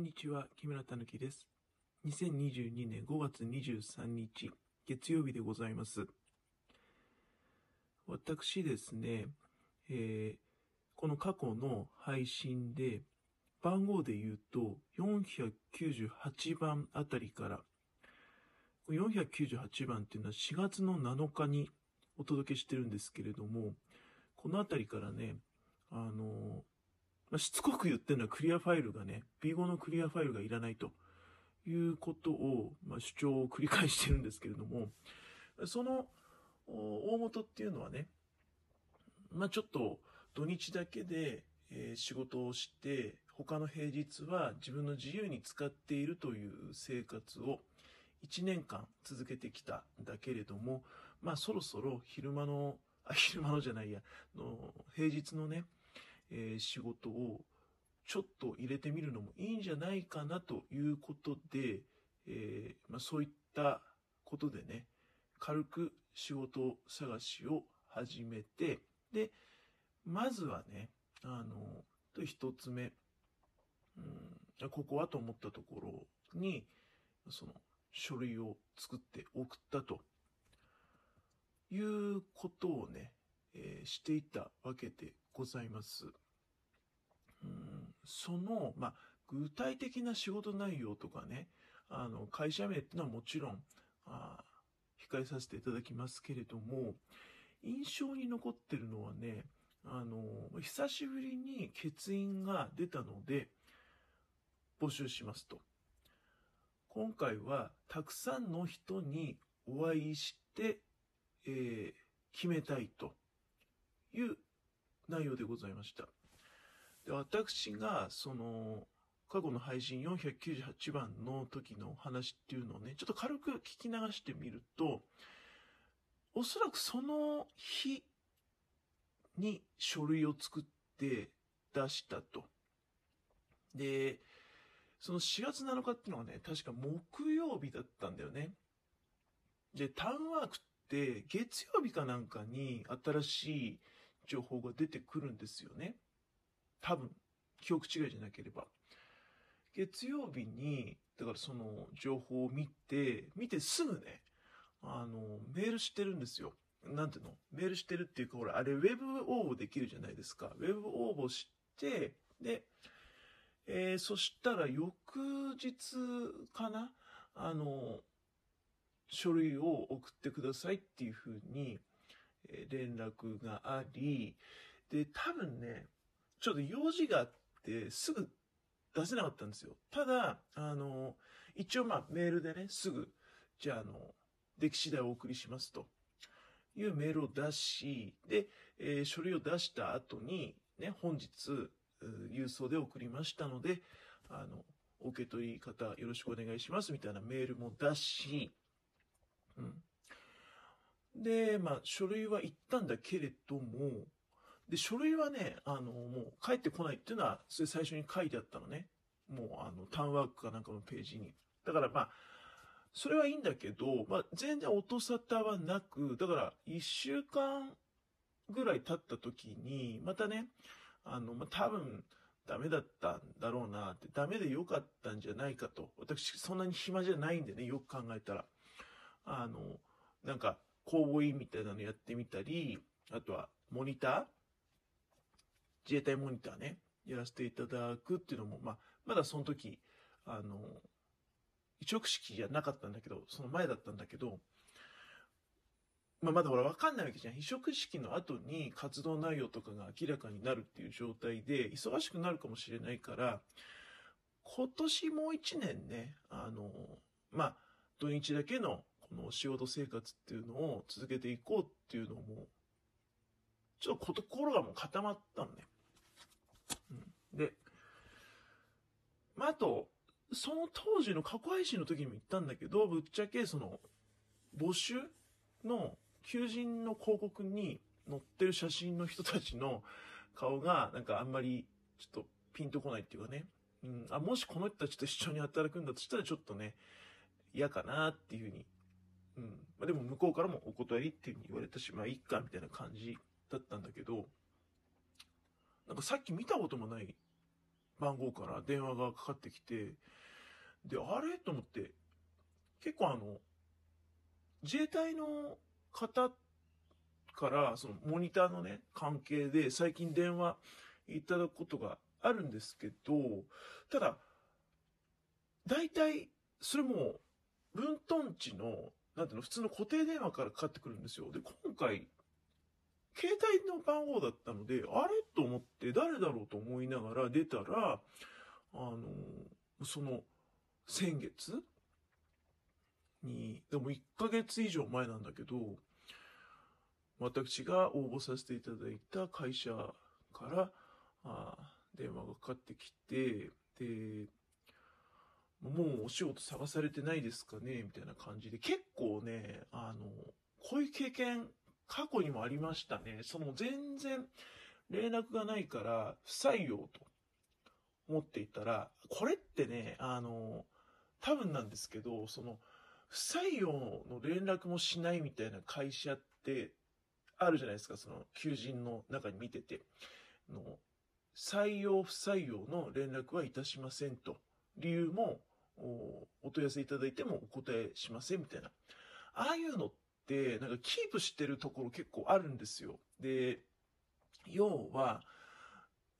んにちは、木村たぬきです。2022年5月23日、月曜日でございます。私ですね、えーこの過去の配信で、番号で言うと、498番あたりから、498番っていうのは4月の7日にお届けしてるんですけれども、このあたりからね、あの、しつこく言ってるのはクリアファイルがね、B5 のクリアファイルがいらないと。いうことを、まあ、主張を繰り返してるんですけれども、その大元っていうのはね、まあ、ちょっと土日だけで、え仕事をして、他の平日は自分の自由に使っているという生活を1年間続けてきたんだけれども、まあそろそろ昼間の、あ、昼間のじゃないや、の平日のね、えー仕事をちょっと入れてみるのもいいんじゃないかなということで、えーまあ、そういったことでね、軽く仕事探しを始めて、で、まずはね、あの、と一つ目、うん、ここはと思ったところに、その書類を作って送ったということをね、えーしていたわけでございます。うん、その、まあ、具体的な仕事内容とかね、あの、会社名っていうのはもちろん、あ控えさせていただきますけれども、印象に残ってるのはね、あの、久しぶりに欠員が出たので、募集しますと。今回は、たくさんの人にお会いして、えー決めたいという内容でございました。で私が、その、過去の配信498番の時の話っていうのをね、ちょっと軽く聞き流してみると、おそらくその日に書類を作って出したと。で、その4月7日っていうのはね、確か木曜日だったんだよね。で、タウンワークって月曜日かなんかに新しい情報が出てくるんですよね。多分、記憶違いじゃなければ。月曜日に、だからその情報を見て、見てすぐね、あの、メールしてるんですよ。なんていうの？メールしてるっていうか、ほら、あれ、ウェブ応募できるじゃないですか。ウェブ応募して、で、えーそしたら翌日かなあの、書類を送ってくださいっていうふうに、連絡があり、で、多分ね、ちょっと用事があって、すぐ出せなかったんですよ。ただ、あの、一応まあメールでね、すぐ、じゃあ、あの、出来次第お送りしますというメールを出し、で、えー書類を出した後に、ね、本日、郵送で送りましたので、あの、お受け取り方よろしくお願いしますみたいなメールも出し、うん。で、まあ、書類は行ったんだけれども、で、書類はね、あの、もう帰ってこないっていうのは、それ最初に書いてあったのね。もう、あの、タウンワークかなんかのページに。だからまあ、それはいいんだけど、まあ、全然音沙汰はなく、だから、一週間ぐらい経った時に、またね、あの、まあ、多分、ダメだったんだろうなって、ダメでよかったんじゃないかと。私、そんなに暇じゃないんでね、よく考えたら。あの、なんか、公募員みたいなのやってみたり、あとは、モニター自衛隊モニターね、やらせていただくっていうのも、まあ、まだその時、あの、一憶式じゃなかったんだけど、その前だったんだけど、まあ、まだほら分かんないわけじゃん。移植式の後に活動内容とかが明らかになるっていう状態で、忙しくなるかもしれないから、今年もう一年ね、あの、まあ、土日だけのこの仕事生活っていうのを続けていこうっていうのも、ちょっと心がもう固まったのね。うん、で、まあ、あと、その当時の過去配信の時にも言ったんだけど、ぶっちゃけその、募集の求人の広告に載ってる写真の人たちの顔が、なんかあんまりちょっとピンとこないっていうかね。うん、あ、もしこの人たちと一緒に働くんだとしたらちょっとね、嫌かなっていうふうに。うん。まあ、でも向こうからもお断りっていうふうに言われたし、まあいいかみたいな感じだったんだけど、なんかさっき見たこともない番号から電話がかかってきて、で、あれ？と思って、結構あの、自衛隊の方から、そのモニターのね、関係で最近電話いただくことがあるんですけど、ただ、大体、それも、分トン地の、なんていうの、普通の固定電話からかかってくるんですよ。で、今回、携帯の番号だったので、あれと思って誰だろうと思いながら出たら、あの、その、先月に、でも1ヶ月以上前なんだけど、私が応募させていただいた会社から、あ電話がかかってきて、で、もうお仕事探されてないですかね？みたいな感じで、結構ね、あの、こういう経験、過去にもありましたね。その全然連絡がないから不採用と思っていたら、これってね、あの、多分なんですけど、その、不採用の連絡もしないみたいな会社ってあるじゃないですか、その求人の中に見てて。の採用不採用の連絡はいたしませんと。理由もお問い合わせいただいてもお答えしませんみたいな。ああいうのって、なんかキープしてるところ結構あるんですよ。で、要は、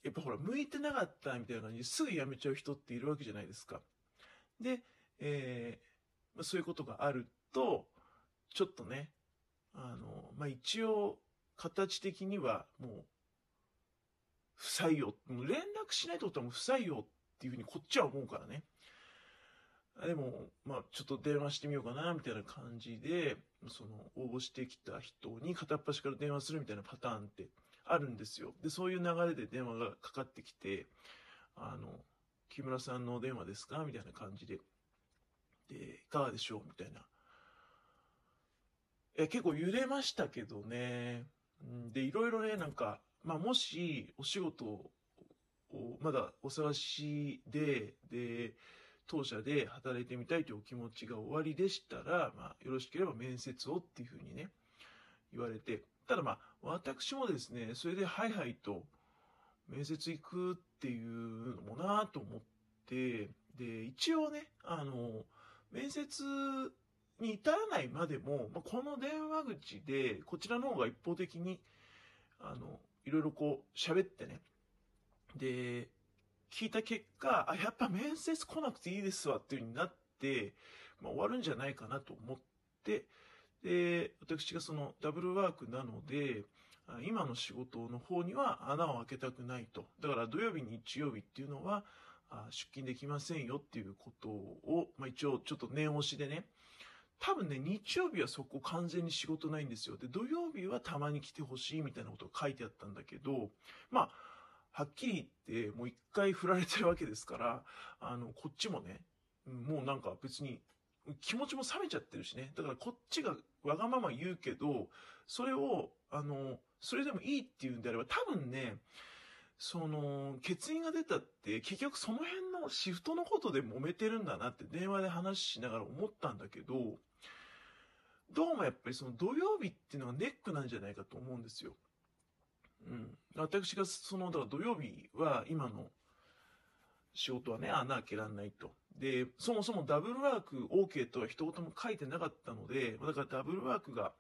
やっぱほら、向いてなかったみたいな感じですぐ辞めちゃう人っているわけじゃないですか。で、えー、そういうことがあると、ちょっとね、あの、まあ、一応、形的にはもう、不採用。もう連絡しないってことはもう不採用っていうふうにこっちは思うからね。でも、まあ、ちょっと電話してみようかな、みたいな感じで、その、応募してきた人に片っ端から電話するみたいなパターンってあるんですよ。で、そういう流れで電話がかかってきて、あの、木村さんのお電話ですかみたいな感じで。で、いかがでしょうみたいな。え、結構揺れましたけどね。で、いろいろね、なんか、まあ、もし、お仕事を、まだお探しで、で、当社で働いてみたいというお気持ちがおありでしたら、まあ、よろしければ面接をっていうふうにね、言われて、ただまあ、私もですね、それではいはいと、面接行くっていうのもなと思って、で、一応ね、あの、面接に至らないまでも、まあ、この電話口で、こちらの方が一方的に、あの、いろいろこう、喋ってね、で、聞いた結果、あ、やっぱ面接来なくていいですわっていう風になって、まあ、終わるんじゃないかなと思って、で、私がそのダブルワークなので、今の仕事の方には穴を開けたくないと。だから土曜日、日曜日っていうのは出勤できませんよっていうことを、まあ、一応ちょっと念押しでね、多分ね、日曜日はそこ完全に仕事ないんですよ。で、土曜日はたまに来てほしいみたいなことが書いてあったんだけど、まあ、はっきり言って、もう一回振られてるわけですから、あの、こっちもね、もうなんか別に、気持ちも冷めちゃってるしね。だからこっちがわがまま言うけど、それを、あの、それでもいいって言うんであれば、多分ね、その、欠員が出たって、結局その辺のシフトのことで揉めてるんだなって電話で話しながら思ったんだけど、どうもやっぱりその土曜日っていうのがネックなんじゃないかと思うんですよ。うん。私がその、だから土曜日は今の仕事はね、穴開けらんないと。で、そもそもダブルワーク OK とは一言も書いてなかったので、だからダブルワークが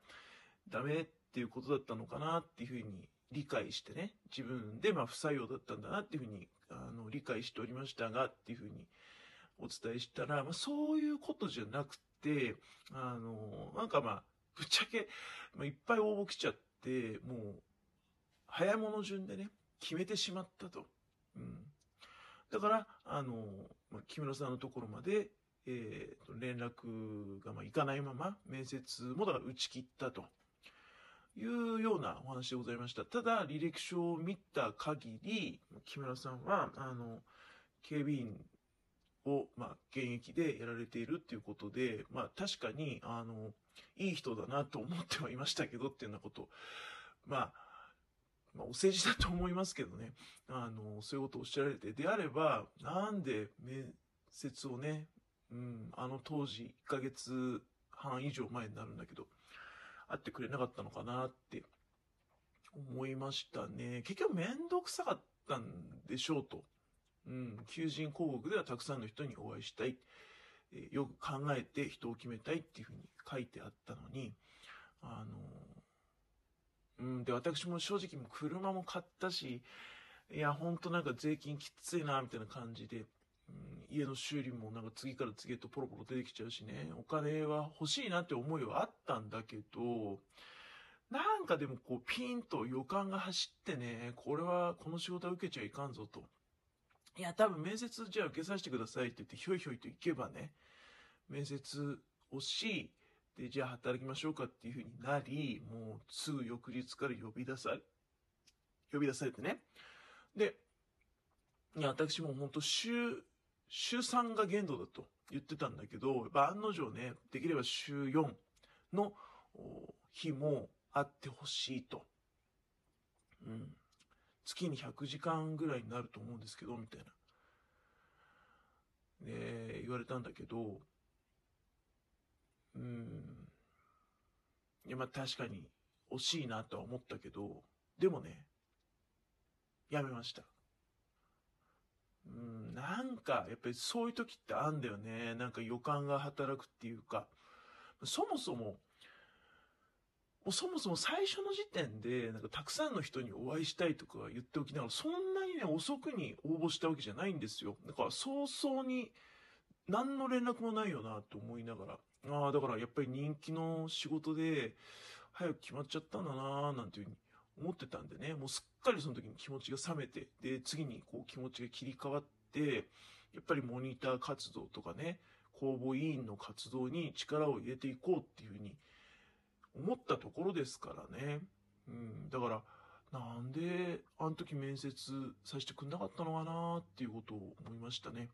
ダメっていうことだったのかなっていうふうに理解してね、自分でまあ不採用だったんだなっていうふうにあの理解しておりましたがっていうふうにお伝えしたら、まあ、そういうことじゃなくて、あの、なんかまあ、ぶっちゃけ、まあ、いっぱい応募来ちゃって、もう早物順でね、決めてしまったと。うん。だから、あの、まあ、木村さんのところまで、えー、連絡がまあいかないまま、面接もだから打ち切ったというようなお話でございました。ただ、履歴書を見た限り、木村さんは、あの、警備員を、まあ、現役でやられているっていうことで、まあ、確かに、あの、いい人だなと思ってはいましたけどっていうようなこと、まあ、まあ、お世辞だと思いますけどね、あの、そういうことをおっしゃられて、であれば、なんで面接をね、うん、あの当時、1ヶ月半以上前になるんだけど、会ってくれなかったのかなって思いましたね。結局めんどくさかったんでしょうと。うん、求人広告ではたくさんの人にお会いしたい。えーよく考えて人を決めたいっていうふうに書いてあったのに、あの、うん、で、私も正直も車も買ったし、いや、ほんとなんか税金きついな、みたいな感じで、うん、家の修理もなんか次から次へとポロポロ出てきちゃうしね、お金は欲しいなって思いはあったんだけど、なんかでもこうピンと予感が走ってね、これはこの仕事は受けちゃいかんぞと。いや、多分面接じゃあ受けさせてくださいって言ってひょいひょいと行けばね、面接をし、で、じゃあ働きましょうかっていう風になり、もうすぐ翌日から呼び出され、呼び出されてね。で、いや、私も本当週、週3が限度だと言ってたんだけど、やっぱ案の定ね、できれば週4の日もあってほしいと。うん。月に100時間ぐらいになると思うんですけど、みたいな。で、言われたんだけど、うん。いや、まあ確かに惜しいなとは思ったけど、でもね、やめました。うん、なんか、やっぱりそういう時ってあんだよね。なんか予感が働くっていうか、そもそも、もうそもそも最初の時点で、なんかたくさんの人にお会いしたいとか言っておきながら、そんなにね、遅くに応募したわけじゃないんですよ。だから早々に何の連絡もないよなと思いながら。ああ、だからやっぱり人気の仕事で、早く決まっちゃったんだなーなんていうふうに思ってたんでね、もうすっかりその時に気持ちが冷めて、で、次にこう気持ちが切り替わって、やっぱりモニター活動とかね、公募委員の活動に力を入れていこうっていうふうに思ったところですからね。うん、だから、なんで、あの時面接させてくんなかったのかなっていうことを思いましたね。